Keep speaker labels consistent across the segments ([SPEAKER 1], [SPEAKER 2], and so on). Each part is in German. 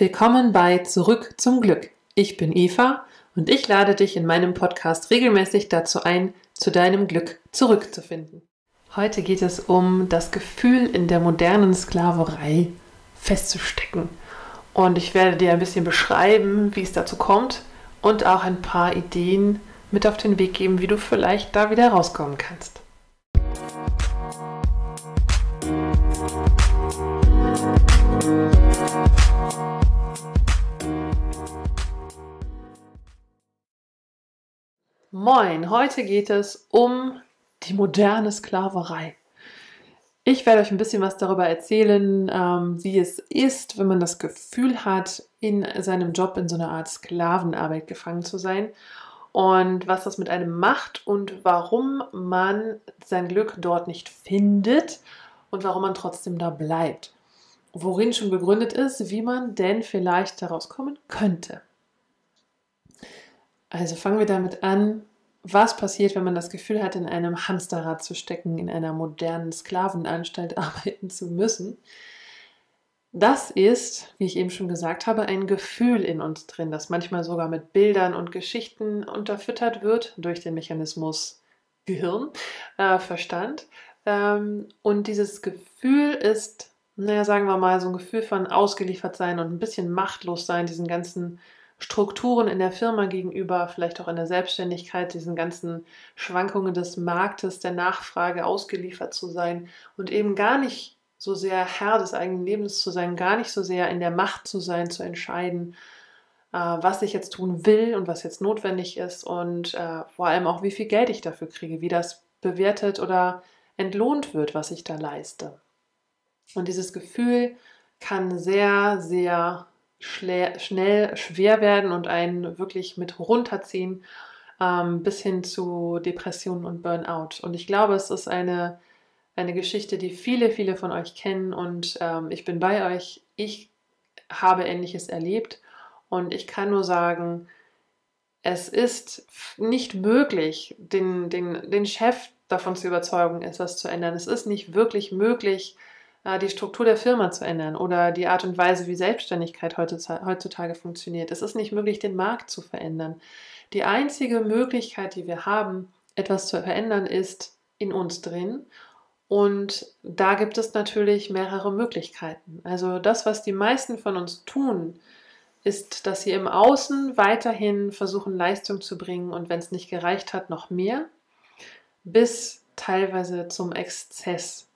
[SPEAKER 1] Willkommen bei Zurück zum Glück. Ich bin Eva und ich lade dich in meinem Podcast regelmäßig dazu ein, zu deinem Glück zurückzufinden. Heute geht es um das Gefühl in der modernen Sklaverei festzustecken. Und ich werde dir ein bisschen beschreiben, wie es dazu kommt und auch ein paar Ideen mit auf den Weg geben, wie du vielleicht da wieder rauskommen kannst. Moin, heute geht es um die moderne Sklaverei. Ich werde euch ein bisschen was darüber erzählen, ähm, wie es ist, wenn man das Gefühl hat, in seinem Job in so einer Art Sklavenarbeit gefangen zu sein und was das mit einem macht und warum man sein Glück dort nicht findet und warum man trotzdem da bleibt. Worin schon begründet ist, wie man denn vielleicht daraus kommen könnte. Also fangen wir damit an, was passiert, wenn man das Gefühl hat, in einem Hamsterrad zu stecken, in einer modernen Sklavenanstalt arbeiten zu müssen. Das ist, wie ich eben schon gesagt habe, ein Gefühl in uns drin, das manchmal sogar mit Bildern und Geschichten unterfüttert wird durch den Mechanismus Gehirn, äh, Verstand. Ähm, und dieses Gefühl ist, naja, sagen wir mal, so ein Gefühl von ausgeliefert sein und ein bisschen machtlos sein, diesen ganzen Strukturen in der Firma gegenüber, vielleicht auch in der Selbstständigkeit, diesen ganzen Schwankungen des Marktes, der Nachfrage ausgeliefert zu sein und eben gar nicht so sehr Herr des eigenen Lebens zu sein, gar nicht so sehr in der Macht zu sein, zu entscheiden, äh, was ich jetzt tun will und was jetzt notwendig ist und äh, vor allem auch, wie viel Geld ich dafür kriege, wie das bewertet oder entlohnt wird, was ich da leiste. Und dieses Gefühl kann sehr, sehr schnell schwer werden und einen wirklich mit runterziehen, ähm, bis hin zu Depressionen und Burnout. Und ich glaube, es ist eine, eine Geschichte, die viele, viele von euch kennen und ähm, ich bin bei euch. Ich habe Ähnliches erlebt und ich kann nur sagen, es ist nicht möglich, den, den, den Chef davon zu überzeugen, etwas zu ändern. Es ist nicht wirklich möglich, die Struktur der Firma zu ändern oder die Art und Weise, wie Selbstständigkeit heutzutage funktioniert. Es ist nicht möglich, den Markt zu verändern. Die einzige Möglichkeit, die wir haben, etwas zu verändern, ist in uns drin. Und da gibt es natürlich mehrere Möglichkeiten. Also das, was die meisten von uns tun, ist, dass sie im Außen weiterhin versuchen, Leistung zu bringen und wenn es nicht gereicht hat, noch mehr, bis teilweise zum Exzess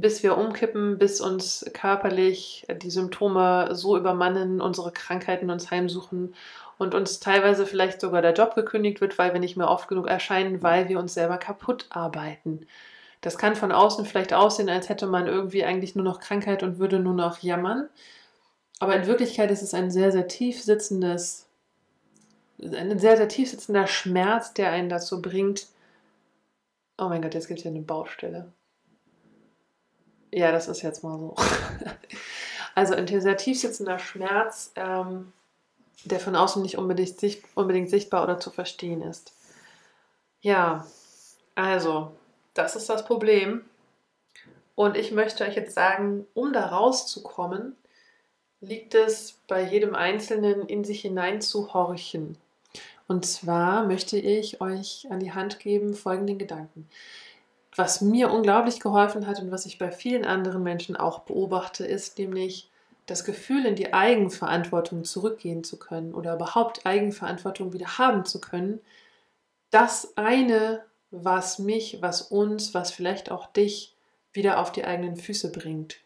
[SPEAKER 1] bis wir umkippen, bis uns körperlich die Symptome so übermannen, unsere Krankheiten uns heimsuchen und uns teilweise vielleicht sogar der Job gekündigt wird, weil wir nicht mehr oft genug erscheinen, weil wir uns selber kaputt arbeiten. Das kann von außen vielleicht aussehen, als hätte man irgendwie eigentlich nur noch Krankheit und würde nur noch jammern. Aber in Wirklichkeit ist es ein sehr, sehr tief sitzendes, ein sehr, sehr tief sitzender Schmerz, der einen dazu bringt. Oh mein Gott, jetzt gibt es hier eine Baustelle. Ja, das ist jetzt mal so. also sehr tief sitzender Schmerz, ähm, der von außen nicht unbedingt, sicht, unbedingt sichtbar oder zu verstehen ist. Ja, also, das ist das Problem. Und ich möchte euch jetzt sagen, um da rauszukommen, liegt es bei jedem Einzelnen in sich hinein zu horchen. Und zwar möchte ich euch an die Hand geben folgenden Gedanken. Was mir unglaublich geholfen hat und was ich bei vielen anderen Menschen auch beobachte, ist nämlich das Gefühl, in die Eigenverantwortung zurückgehen zu können oder überhaupt Eigenverantwortung wieder haben zu können. Das eine, was mich, was uns, was vielleicht auch dich wieder auf die eigenen Füße bringt.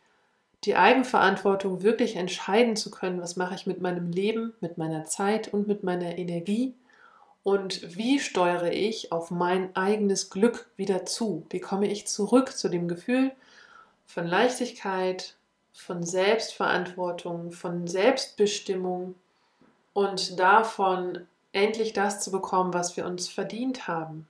[SPEAKER 1] Die Eigenverantwortung wirklich entscheiden zu können, was mache ich mit meinem Leben, mit meiner Zeit und mit meiner Energie und wie steuere ich auf mein eigenes Glück wieder zu? Wie komme ich zurück zu dem Gefühl von Leichtigkeit, von Selbstverantwortung, von Selbstbestimmung und davon endlich das zu bekommen, was wir uns verdient haben?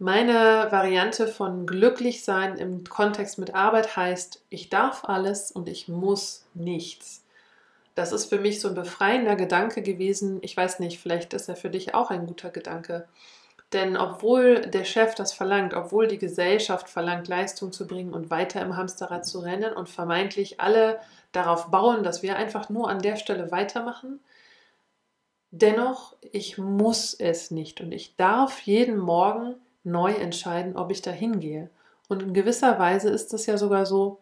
[SPEAKER 1] Meine Variante von glücklich sein im Kontext mit Arbeit heißt, ich darf alles und ich muss nichts. Das ist für mich so ein befreiender Gedanke gewesen. Ich weiß nicht, vielleicht ist er für dich auch ein guter Gedanke. Denn obwohl der Chef das verlangt, obwohl die Gesellschaft verlangt, Leistung zu bringen und weiter im Hamsterrad zu rennen und vermeintlich alle darauf bauen, dass wir einfach nur an der Stelle weitermachen, dennoch, ich muss es nicht und ich darf jeden Morgen neu entscheiden, ob ich da hingehe. Und in gewisser Weise ist es ja sogar so,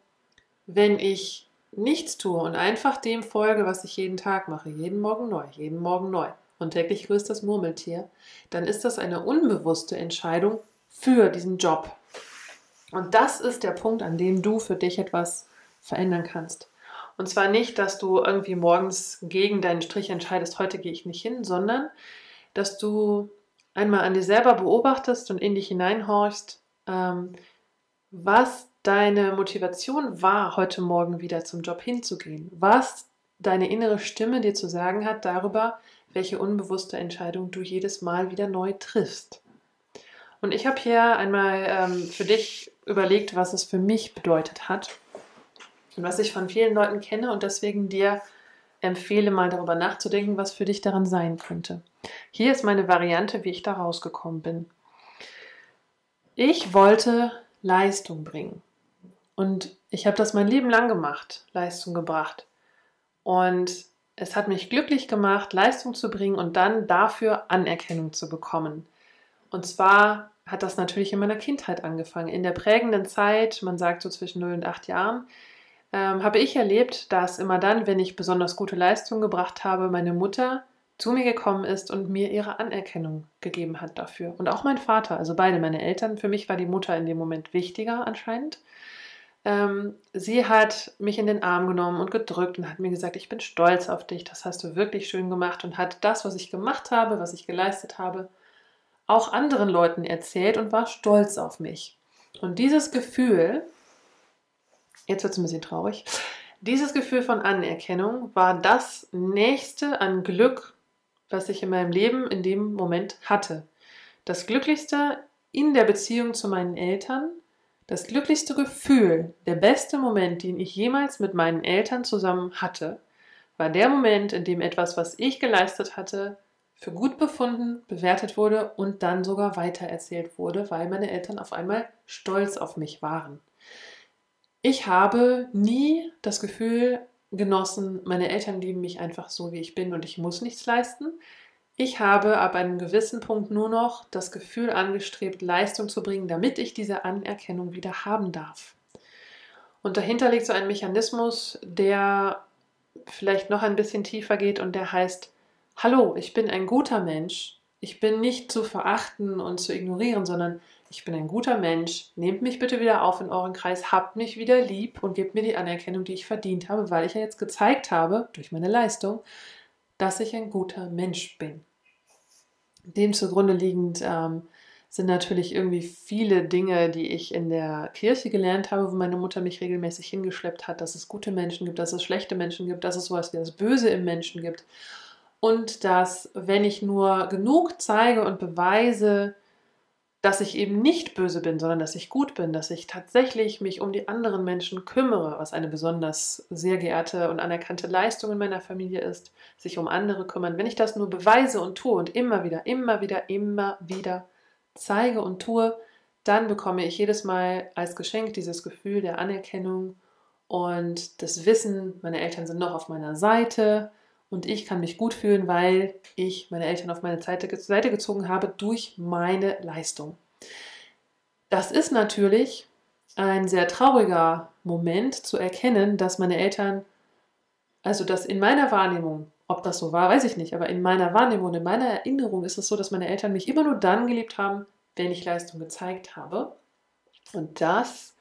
[SPEAKER 1] wenn ich nichts tue und einfach dem folge, was ich jeden Tag mache, jeden Morgen neu, jeden Morgen neu und täglich grüßt das Murmeltier, dann ist das eine unbewusste Entscheidung für diesen Job. Und das ist der Punkt, an dem du für dich etwas verändern kannst. Und zwar nicht, dass du irgendwie morgens gegen deinen Strich entscheidest, heute gehe ich nicht hin, sondern dass du einmal an dir selber beobachtest und in dich hineinhorchst, ähm, was deine Motivation war, heute Morgen wieder zum Job hinzugehen, was deine innere Stimme dir zu sagen hat darüber, welche unbewusste Entscheidung du jedes Mal wieder neu triffst. Und ich habe hier einmal ähm, für dich überlegt, was es für mich bedeutet hat und was ich von vielen Leuten kenne und deswegen dir empfehle, mal darüber nachzudenken, was für dich daran sein könnte. Hier ist meine Variante, wie ich da rausgekommen bin. Ich wollte Leistung bringen. Und ich habe das mein Leben lang gemacht, Leistung gebracht. Und es hat mich glücklich gemacht, Leistung zu bringen und dann dafür Anerkennung zu bekommen. Und zwar hat das natürlich in meiner Kindheit angefangen. In der prägenden Zeit, man sagt so zwischen 0 und 8 Jahren, ähm, habe ich erlebt, dass immer dann, wenn ich besonders gute Leistung gebracht habe, meine Mutter zu mir gekommen ist und mir ihre Anerkennung gegeben hat dafür. Und auch mein Vater, also beide meine Eltern. Für mich war die Mutter in dem Moment wichtiger anscheinend. Ähm, sie hat mich in den Arm genommen und gedrückt und hat mir gesagt, ich bin stolz auf dich, das hast du wirklich schön gemacht und hat das, was ich gemacht habe, was ich geleistet habe, auch anderen Leuten erzählt und war stolz auf mich. Und dieses Gefühl, jetzt wird es ein bisschen traurig, dieses Gefühl von Anerkennung war das nächste an Glück, was ich in meinem Leben in dem Moment hatte. Das Glücklichste in der Beziehung zu meinen Eltern, das glücklichste Gefühl, der beste Moment, den ich jemals mit meinen Eltern zusammen hatte, war der Moment, in dem etwas, was ich geleistet hatte, für gut befunden, bewertet wurde und dann sogar weitererzählt wurde, weil meine Eltern auf einmal stolz auf mich waren. Ich habe nie das Gefühl genossen, meine Eltern lieben mich einfach so, wie ich bin und ich muss nichts leisten. Ich habe ab einem gewissen Punkt nur noch das Gefühl angestrebt, Leistung zu bringen, damit ich diese Anerkennung wieder haben darf. Und dahinter liegt so ein Mechanismus, der vielleicht noch ein bisschen tiefer geht und der heißt, hallo, ich bin ein guter Mensch. Ich bin nicht zu verachten und zu ignorieren, sondern ich bin ein guter Mensch. Nehmt mich bitte wieder auf in euren Kreis, habt mich wieder lieb und gebt mir die Anerkennung, die ich verdient habe, weil ich ja jetzt gezeigt habe, durch meine Leistung, dass ich ein guter Mensch bin. Dem zugrunde liegend ähm, sind natürlich irgendwie viele Dinge, die ich in der Kirche gelernt habe, wo meine Mutter mich regelmäßig hingeschleppt hat, dass es gute Menschen gibt, dass es schlechte Menschen gibt, dass es sowas wie das Böse im Menschen gibt. Und dass, wenn ich nur genug zeige und beweise, dass ich eben nicht böse bin, sondern dass ich gut bin, dass ich tatsächlich mich um die anderen Menschen kümmere, was eine besonders sehr geehrte und anerkannte Leistung in meiner Familie ist, sich um andere kümmern. Wenn ich das nur beweise und tue und immer wieder, immer wieder, immer wieder zeige und tue, dann bekomme ich jedes Mal als Geschenk dieses Gefühl der Anerkennung und das Wissen, meine Eltern sind noch auf meiner Seite, und ich kann mich gut fühlen, weil ich meine Eltern auf meine Seite, gezogen habe durch meine Leistung. Das ist natürlich ein sehr trauriger Moment zu erkennen, dass meine Eltern, also dass in meiner Wahrnehmung, ob das so war, weiß ich nicht, aber in meiner Wahrnehmung, in meiner Erinnerung ist es so, dass meine Eltern mich immer nur dann geliebt haben, wenn ich Leistung gezeigt habe. Und das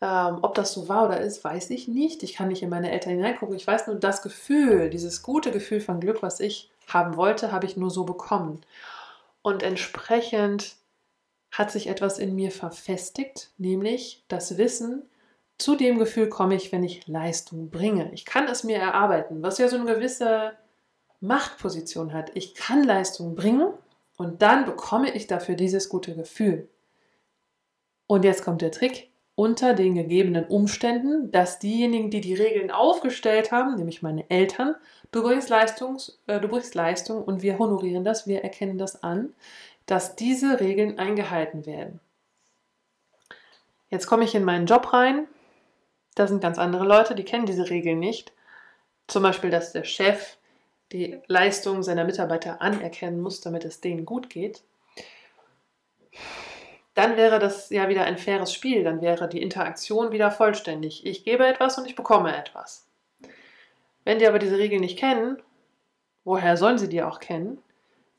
[SPEAKER 1] ähm, ob das so war oder ist, weiß ich nicht. Ich kann nicht in meine Eltern hineingucken. Ich weiß nur, das Gefühl, dieses gute Gefühl von Glück, was ich haben wollte, habe ich nur so bekommen. Und entsprechend hat sich etwas in mir verfestigt, nämlich das Wissen, zu dem Gefühl komme ich, wenn ich Leistung bringe. Ich kann es mir erarbeiten, was ja so eine gewisse Machtposition hat. Ich kann Leistung bringen und dann bekomme ich dafür dieses gute Gefühl. Und jetzt kommt der Trick unter den gegebenen Umständen, dass diejenigen, die die Regeln aufgestellt haben, nämlich meine Eltern, du bringst, Leistungs, äh, du bringst Leistung und wir honorieren das, wir erkennen das an. dass diese Regeln eingehalten werden. Jetzt komme ich in meinen Job rein. Da sind ganz andere Leute, die kennen diese Regeln nicht. Zum Beispiel, dass der Chef die Leistung seiner Mitarbeiter anerkennen muss, damit es denen gut geht. Dann wäre das ja wieder ein faires Spiel, dann wäre die Interaktion wieder vollständig. Ich gebe etwas und ich bekomme etwas. Wenn die aber diese Regeln nicht kennen, woher sollen sie die auch kennen?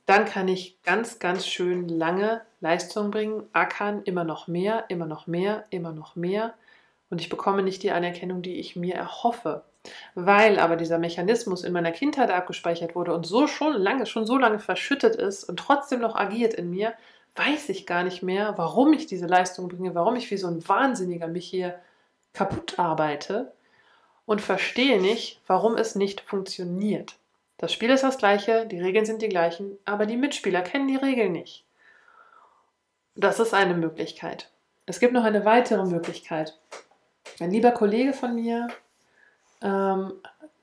[SPEAKER 1] Dann kann ich ganz, ganz schön lange Leistung bringen, ackern, immer noch mehr, immer noch mehr, immer noch mehr. Und ich bekomme nicht die Anerkennung, die ich mir erhoffe. Weil aber dieser Mechanismus in meiner Kindheit abgespeichert wurde und so schon lange, schon so lange verschüttet ist und trotzdem noch agiert in mir, weiß ich gar nicht mehr, warum ich diese Leistung bringe, warum ich wie so ein Wahnsinniger mich hier kaputt arbeite und verstehe nicht, warum es nicht funktioniert. Das Spiel ist das gleiche, die Regeln sind die gleichen, aber die Mitspieler kennen die Regeln nicht. Das ist eine Möglichkeit. Es gibt noch eine weitere Möglichkeit. Ein lieber Kollege von mir ähm,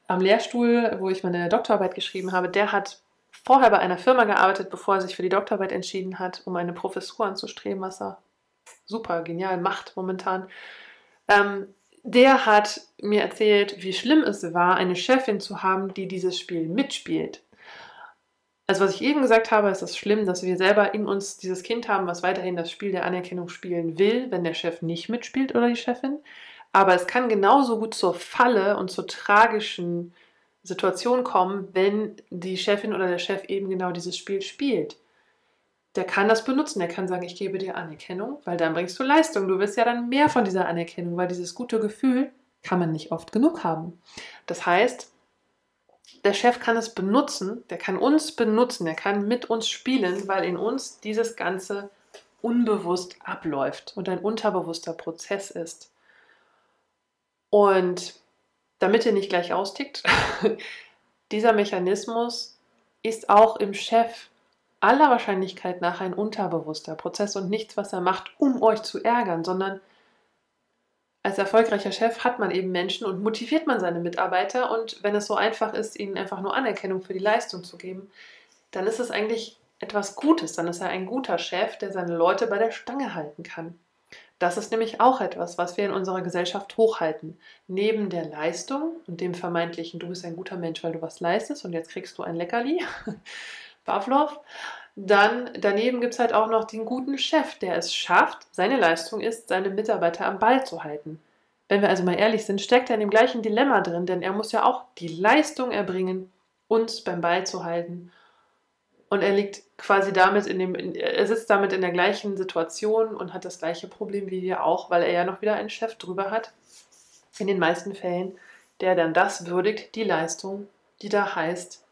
[SPEAKER 1] am Lehrstuhl, wo ich meine Doktorarbeit geschrieben habe, der hat vorher bei einer Firma gearbeitet, bevor er sich für die Doktorarbeit entschieden hat, um eine Professur anzustreben, was er super genial macht momentan. Ähm, der hat mir erzählt, wie schlimm es war, eine Chefin zu haben, die dieses Spiel mitspielt. Also was ich eben gesagt habe, ist es schlimm, dass wir selber in uns dieses Kind haben, was weiterhin das Spiel der Anerkennung spielen will, wenn der Chef nicht mitspielt oder die Chefin. Aber es kann genauso gut zur Falle und zur tragischen Situation kommen, wenn die Chefin oder der Chef eben genau dieses Spiel spielt der kann das benutzen. Der kann sagen, ich gebe dir Anerkennung, weil dann bringst du Leistung. Du wirst ja dann mehr von dieser Anerkennung, weil dieses gute Gefühl kann man nicht oft genug haben. Das heißt, der Chef kann es benutzen, der kann uns benutzen, der kann mit uns spielen, weil in uns dieses Ganze unbewusst abläuft und ein unterbewusster Prozess ist. Und damit er nicht gleich austickt, dieser Mechanismus ist auch im Chef aller Wahrscheinlichkeit nach ein unterbewusster Prozess und nichts, was er macht, um euch zu ärgern, sondern als erfolgreicher Chef hat man eben Menschen und motiviert man seine Mitarbeiter und wenn es so einfach ist, ihnen einfach nur Anerkennung für die Leistung zu geben, dann ist es eigentlich etwas Gutes, dann ist er ein guter Chef, der seine Leute bei der Stange halten kann. Das ist nämlich auch etwas, was wir in unserer Gesellschaft hochhalten. Neben der Leistung und dem vermeintlichen, du bist ein guter Mensch, weil du was leistest und jetzt kriegst du ein Leckerli, Pavlov. Dann daneben gibt es halt auch noch den guten Chef, der es schafft, seine Leistung ist, seine Mitarbeiter am Ball zu halten. Wenn wir also mal ehrlich sind, steckt er in dem gleichen Dilemma drin, denn er muss ja auch die Leistung erbringen, uns beim Ball zu halten. Und er liegt quasi damit in dem, er sitzt damit in der gleichen Situation und hat das gleiche Problem wie wir auch, weil er ja noch wieder einen Chef drüber hat, in den meisten Fällen, der dann das würdigt, die Leistung, die da heißt,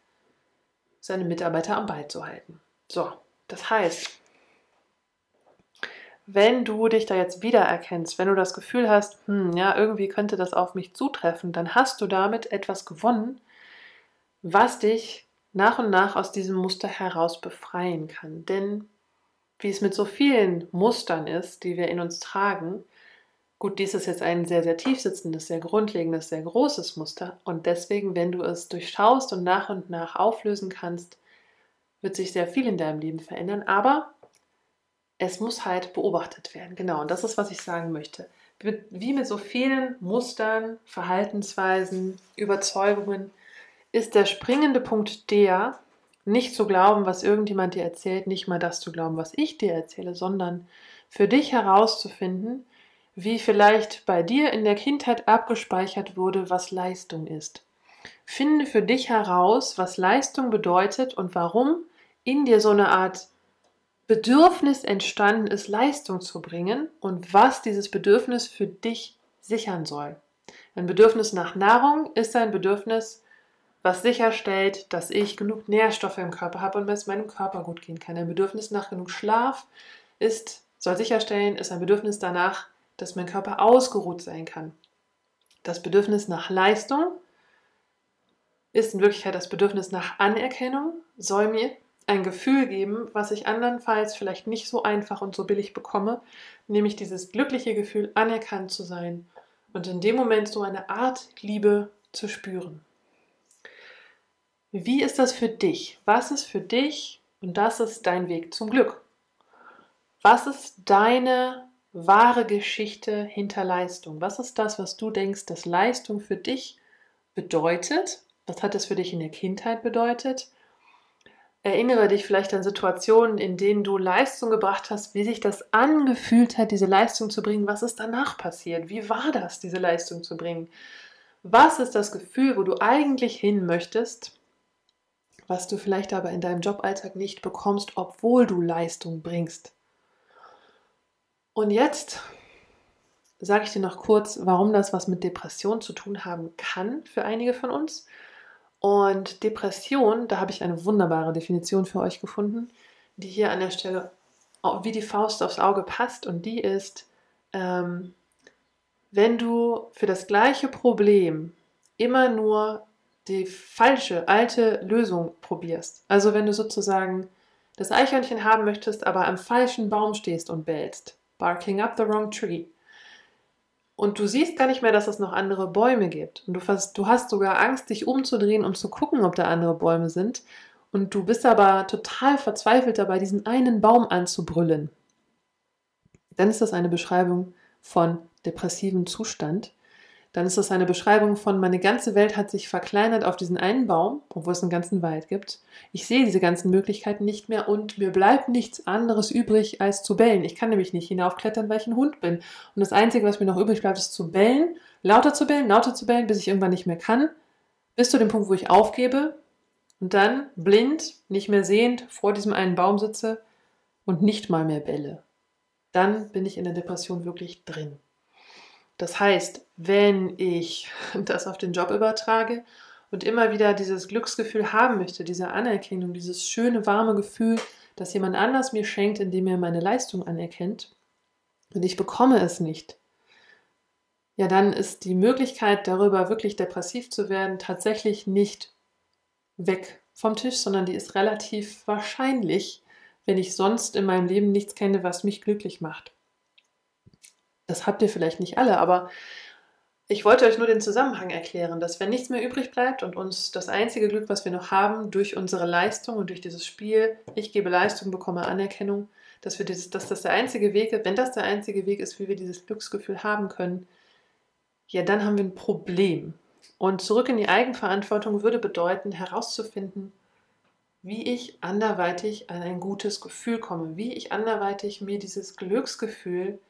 [SPEAKER 1] seine Mitarbeiter am Ball zu halten. So, das heißt, wenn du dich da jetzt wiedererkennst, wenn du das Gefühl hast, hm, ja, irgendwie könnte das auf mich zutreffen, dann hast du damit etwas gewonnen, was dich nach und nach aus diesem Muster heraus befreien kann. Denn wie es mit so vielen Mustern ist, die wir in uns tragen, Gut, dies ist jetzt ein sehr, sehr tief sitzendes, sehr grundlegendes, sehr großes Muster. Und deswegen, wenn du es durchschaust und nach und nach auflösen kannst, wird sich sehr viel in deinem Leben verändern. Aber es muss halt beobachtet werden. Genau, und das ist, was ich sagen möchte. Wie mit so vielen Mustern, Verhaltensweisen, Überzeugungen ist der springende Punkt der, nicht zu glauben, was irgendjemand dir erzählt, nicht mal das zu glauben, was ich dir erzähle, sondern für dich herauszufinden, wie vielleicht bei dir in der Kindheit abgespeichert wurde, was Leistung ist. Finde für dich heraus, was Leistung bedeutet und warum in dir so eine Art Bedürfnis entstanden ist, Leistung zu bringen und was dieses Bedürfnis für dich sichern soll. Ein Bedürfnis nach Nahrung ist ein Bedürfnis, was sicherstellt, dass ich genug Nährstoffe im Körper habe und es meinem Körper gut gehen kann. Ein Bedürfnis nach genug Schlaf ist, soll sicherstellen, ist ein Bedürfnis danach, dass mein Körper ausgeruht sein kann. Das Bedürfnis nach Leistung ist in Wirklichkeit das Bedürfnis nach Anerkennung, soll mir ein Gefühl geben, was ich andernfalls vielleicht nicht so einfach und so billig bekomme, nämlich dieses glückliche Gefühl, anerkannt zu sein und in dem Moment so eine Art Liebe zu spüren. Wie ist das für dich? Was ist für dich Und das ist dein Weg zum Glück. Was ist deine wahre Geschichte hinter Leistung? Was ist das, was du denkst, dass Leistung für dich bedeutet? Was hat es für dich in der Kindheit bedeutet? Erinnere dich vielleicht an Situationen, in denen du Leistung gebracht hast, wie sich das angefühlt hat, diese Leistung zu bringen. Was ist danach passiert? Wie war das, diese Leistung zu bringen? Was ist das Gefühl, wo du eigentlich hin möchtest, was du vielleicht aber in deinem Joballtag nicht bekommst, obwohl du Leistung bringst? Und jetzt sage ich dir noch kurz, warum das was mit Depression zu tun haben kann für einige von uns und Depression, da habe ich eine wunderbare Definition für euch gefunden, die hier an der Stelle wie die Faust aufs Auge passt. Und die ist, ähm, wenn du für das gleiche Problem immer nur die falsche, alte Lösung probierst. Also wenn du sozusagen das Eichhörnchen haben möchtest, aber am falschen Baum stehst und bellst. Barking up the wrong tree. Und du siehst gar nicht mehr, dass es noch andere Bäume gibt. Und du, fast, du hast sogar Angst, dich umzudrehen, um zu gucken, ob da andere Bäume sind. Und du bist aber total verzweifelt dabei, diesen einen Baum anzubrüllen. Dann ist das eine Beschreibung von depressiven Zustand dann ist das eine Beschreibung von, meine ganze Welt hat sich verkleinert auf diesen einen Baum, obwohl es einen ganzen Wald gibt. Ich sehe diese ganzen Möglichkeiten nicht mehr und mir bleibt nichts anderes übrig, als zu bellen. Ich kann nämlich nicht hinaufklettern, weil ich ein Hund bin. Und das Einzige, was mir noch übrig bleibt, ist zu bellen, lauter zu bellen, lauter zu bellen, bis ich irgendwann nicht mehr kann, bis zu dem Punkt, wo ich aufgebe und dann blind, nicht mehr sehend, vor diesem einen Baum sitze und nicht mal mehr belle. Dann bin ich in der Depression wirklich drin. Das heißt, wenn ich das auf den Job übertrage und immer wieder dieses Glücksgefühl haben möchte, diese Anerkennung, dieses schöne, warme Gefühl, das jemand anders mir schenkt, indem er meine Leistung anerkennt, und ich bekomme es nicht, ja, dann ist die Möglichkeit, darüber wirklich depressiv zu werden, tatsächlich nicht weg vom Tisch, sondern die ist relativ wahrscheinlich, wenn ich sonst in meinem Leben nichts kenne, was mich glücklich macht. Das habt ihr vielleicht nicht alle, aber ich wollte euch nur den Zusammenhang erklären, dass wenn nichts mehr übrig bleibt und uns das einzige Glück, was wir noch haben, durch unsere Leistung und durch dieses Spiel, ich gebe Leistung, bekomme Anerkennung, dass, wir dieses, dass das der einzige Weg ist, wenn das der einzige Weg ist, wie wir dieses Glücksgefühl haben können, ja, dann haben wir ein Problem. Und zurück in die Eigenverantwortung würde bedeuten, herauszufinden, wie ich anderweitig an ein gutes Gefühl komme, wie ich anderweitig mir dieses Glücksgefühl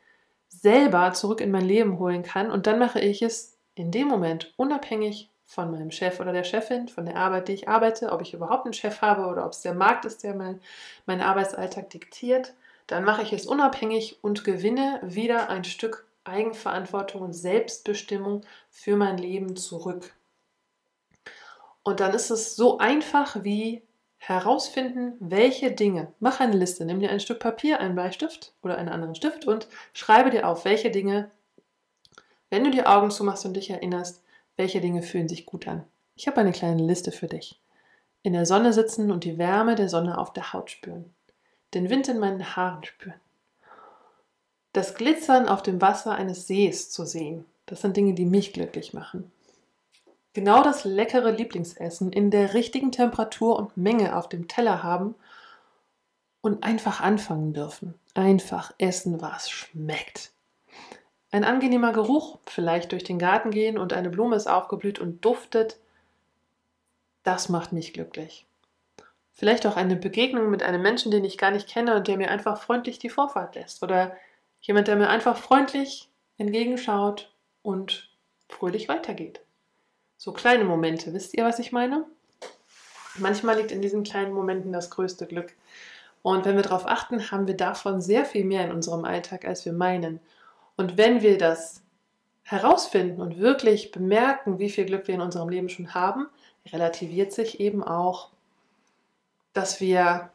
[SPEAKER 1] selber zurück in mein Leben holen kann. Und dann mache ich es in dem Moment unabhängig von meinem Chef oder der Chefin, von der Arbeit, die ich arbeite, ob ich überhaupt einen Chef habe oder ob es der Markt ist, der mein, meinen Arbeitsalltag diktiert. Dann mache ich es unabhängig und gewinne wieder ein Stück Eigenverantwortung und Selbstbestimmung für mein Leben zurück. Und dann ist es so einfach wie herausfinden, welche Dinge, mach eine Liste, nimm dir ein Stück Papier, einen Bleistift oder einen anderen Stift und schreibe dir auf, welche Dinge, wenn du die Augen zumachst und dich erinnerst, welche Dinge fühlen sich gut an. Ich habe eine kleine Liste für dich. In der Sonne sitzen und die Wärme der Sonne auf der Haut spüren. Den Wind in meinen Haaren spüren. Das Glitzern auf dem Wasser eines Sees zu sehen. Das sind Dinge, die mich glücklich machen genau das leckere Lieblingsessen in der richtigen Temperatur und Menge auf dem Teller haben und einfach anfangen dürfen. Einfach essen, was schmeckt. Ein angenehmer Geruch, vielleicht durch den Garten gehen und eine Blume ist aufgeblüht und duftet, das macht mich glücklich. Vielleicht auch eine Begegnung mit einem Menschen, den ich gar nicht kenne und der mir einfach freundlich die Vorfahrt lässt. Oder jemand, der mir einfach freundlich entgegenschaut und fröhlich weitergeht. So kleine Momente, wisst ihr, was ich meine? Manchmal liegt in diesen kleinen Momenten das größte Glück. Und wenn wir darauf achten, haben wir davon sehr viel mehr in unserem Alltag, als wir meinen. Und wenn wir das herausfinden und wirklich bemerken, wie viel Glück wir in unserem Leben schon haben, relativiert sich eben auch, dass wir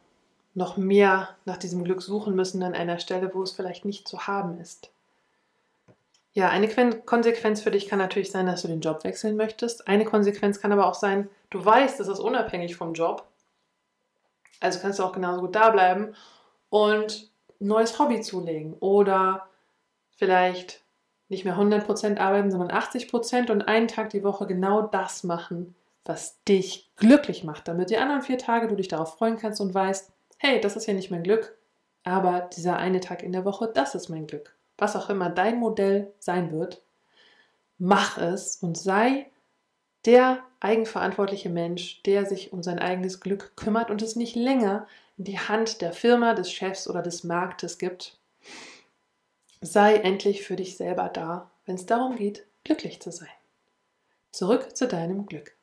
[SPEAKER 1] noch mehr nach diesem Glück suchen müssen an einer Stelle, wo es vielleicht nicht zu haben ist. Ja, eine Konsequenz für dich kann natürlich sein, dass du den Job wechseln möchtest. Eine Konsequenz kann aber auch sein, du weißt, es ist unabhängig vom Job. Also kannst du auch genauso gut da bleiben und ein neues Hobby zulegen oder vielleicht nicht mehr 100% arbeiten, sondern 80% und einen Tag die Woche genau das machen, was dich glücklich macht, damit die anderen vier Tage du dich darauf freuen kannst und weißt, hey, das ist ja nicht mein Glück, aber dieser eine Tag in der Woche, das ist mein Glück. Was auch immer dein Modell sein wird, mach es und sei der eigenverantwortliche Mensch, der sich um sein eigenes Glück kümmert und es nicht länger in die Hand der Firma, des Chefs oder des Marktes gibt. Sei endlich für dich selber da, wenn es darum geht, glücklich zu sein. Zurück zu deinem Glück.